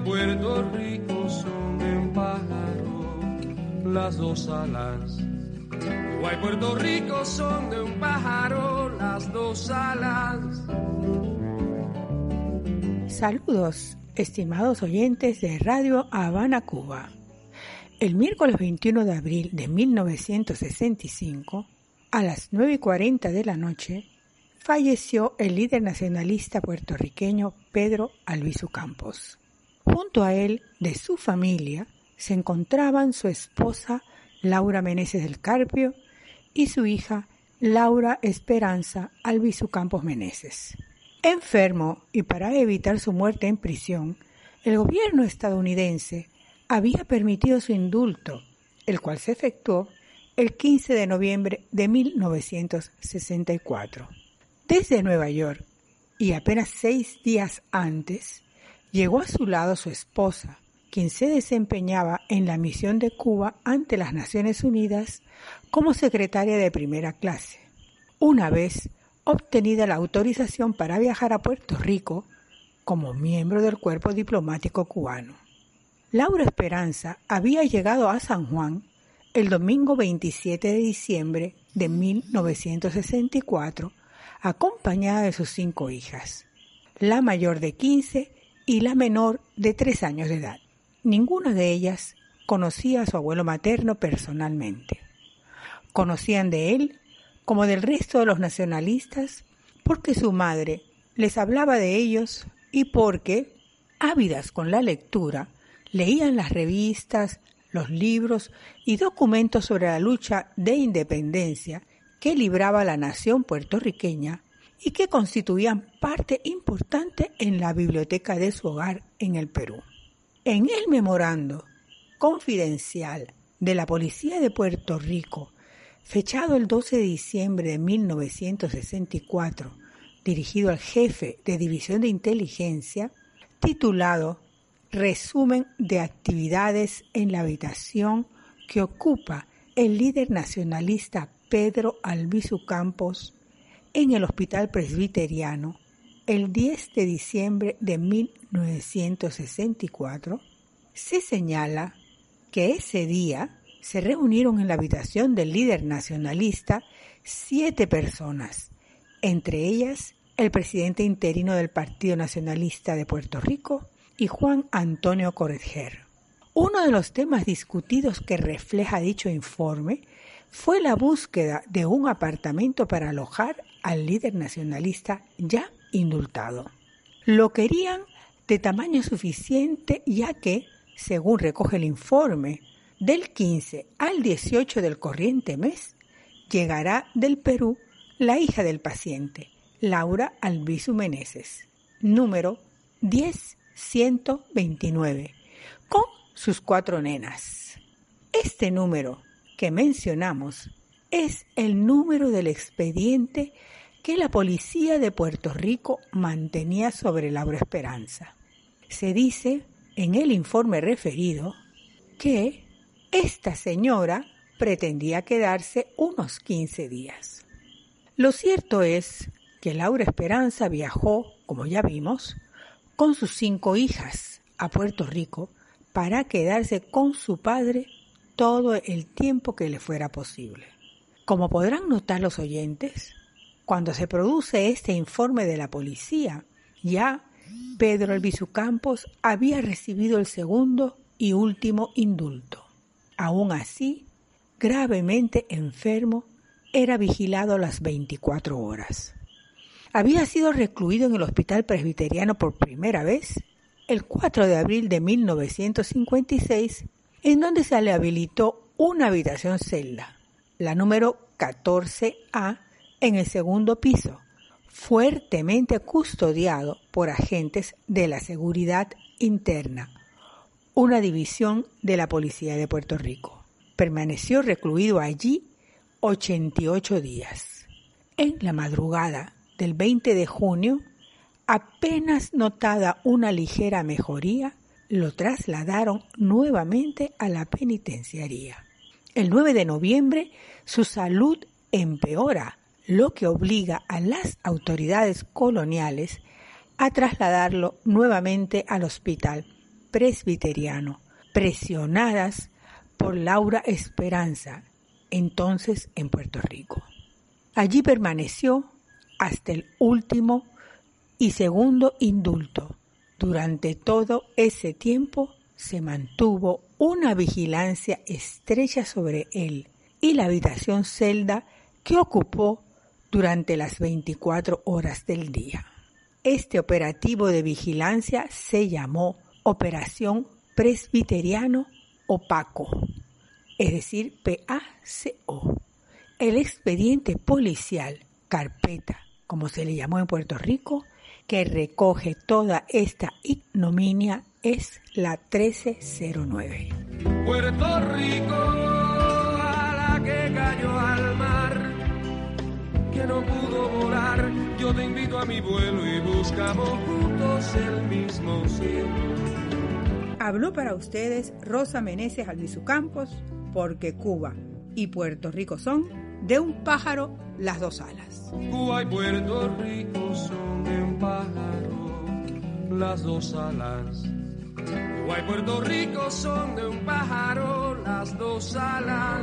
Puerto Rico son de un pájaro las dos alas. Saludos, estimados oyentes de Radio Habana, Cuba. El miércoles 21 de abril de 1965, a las 9 y 40 de la noche, falleció el líder nacionalista puertorriqueño Pedro Albizu Campos. Junto a él, de su familia, se encontraban su esposa Laura Meneses del Carpio y su hija Laura Esperanza Albizu Campos Meneses. Enfermo y para evitar su muerte en prisión, el gobierno estadounidense había permitido su indulto, el cual se efectuó el 15 de noviembre de 1964. Desde Nueva York, y apenas seis días antes, llegó a su lado su esposa, quien se desempeñaba en la misión de Cuba ante las Naciones Unidas como secretaria de primera clase. Una vez obtenida la autorización para viajar a Puerto Rico como miembro del cuerpo diplomático cubano. Laura Esperanza había llegado a San Juan el domingo 27 de diciembre de 1964 acompañada de sus cinco hijas, la mayor de 15 y la menor de 3 años de edad. Ninguna de ellas conocía a su abuelo materno personalmente. Conocían de él como del resto de los nacionalistas porque su madre les hablaba de ellos y porque, ávidas con la lectura, leían las revistas, los libros y documentos sobre la lucha de independencia que libraba la nación puertorriqueña y que constituían parte importante en la biblioteca de su hogar en el Perú. En el memorando confidencial de la Policía de Puerto Rico, fechado el 12 de diciembre de 1964, dirigido al jefe de División de Inteligencia, titulado Resumen de actividades en la habitación que ocupa el líder nacionalista Pedro Albizu Campos en el Hospital Presbiteriano el 10 de diciembre de 1964, se señala que ese día se reunieron en la habitación del líder nacionalista siete personas, entre ellas el presidente interino del Partido Nacionalista de Puerto Rico y Juan Antonio Correger. Uno de los temas discutidos que refleja dicho informe fue la búsqueda de un apartamento para alojar al líder nacionalista ya indultado. Lo querían de tamaño suficiente ya que, según recoge el informe, del 15 al 18 del corriente mes llegará del Perú la hija del paciente, Laura Albizu Meneses, número 10129, con sus cuatro nenas. Este número que mencionamos es el número del expediente que la policía de Puerto Rico mantenía sobre Laura Esperanza. Se dice en el informe referido que esta señora pretendía quedarse unos 15 días. Lo cierto es que Laura Esperanza viajó, como ya vimos, con sus cinco hijas a Puerto Rico para quedarse con su padre todo el tiempo que le fuera posible. Como podrán notar los oyentes, cuando se produce este informe de la policía, ya Pedro Albizu Campos había recibido el segundo y último indulto. Aún así, gravemente enfermo, era vigilado las 24 horas. Había sido recluido en el Hospital Presbiteriano por primera vez el 4 de abril de 1956 en donde se le habilitó una habitación celda, la número 14A, en el segundo piso, fuertemente custodiado por agentes de la seguridad interna, una división de la Policía de Puerto Rico. Permaneció recluido allí 88 días. En la madrugada del 20 de junio, apenas notada una ligera mejoría, lo trasladaron nuevamente a la penitenciaría. El 9 de noviembre su salud empeora, lo que obliga a las autoridades coloniales a trasladarlo nuevamente al hospital presbiteriano, presionadas por Laura Esperanza, entonces en Puerto Rico. Allí permaneció hasta el último y segundo indulto. Durante todo ese tiempo se mantuvo una vigilancia estrecha sobre él y la habitación celda que ocupó durante las 24 horas del día. Este operativo de vigilancia se llamó Operación Presbiteriano Opaco, es decir, PACO. El expediente policial, carpeta, como se le llamó en Puerto Rico, que recoge toda esta ignominia es la 1309. Puerto Rico, a la que cayó mar, que no pudo volar, yo te invito a mi vuelo y buscamos juntos el mismo cielo. Habló para ustedes Rosa Meneses Albizu Campos, porque Cuba y Puerto Rico son de un pájaro las dos alas. Cuba y Puerto Rico son de un pájaro las dos alas. Cuba y Puerto Rico son de un pájaro las dos alas.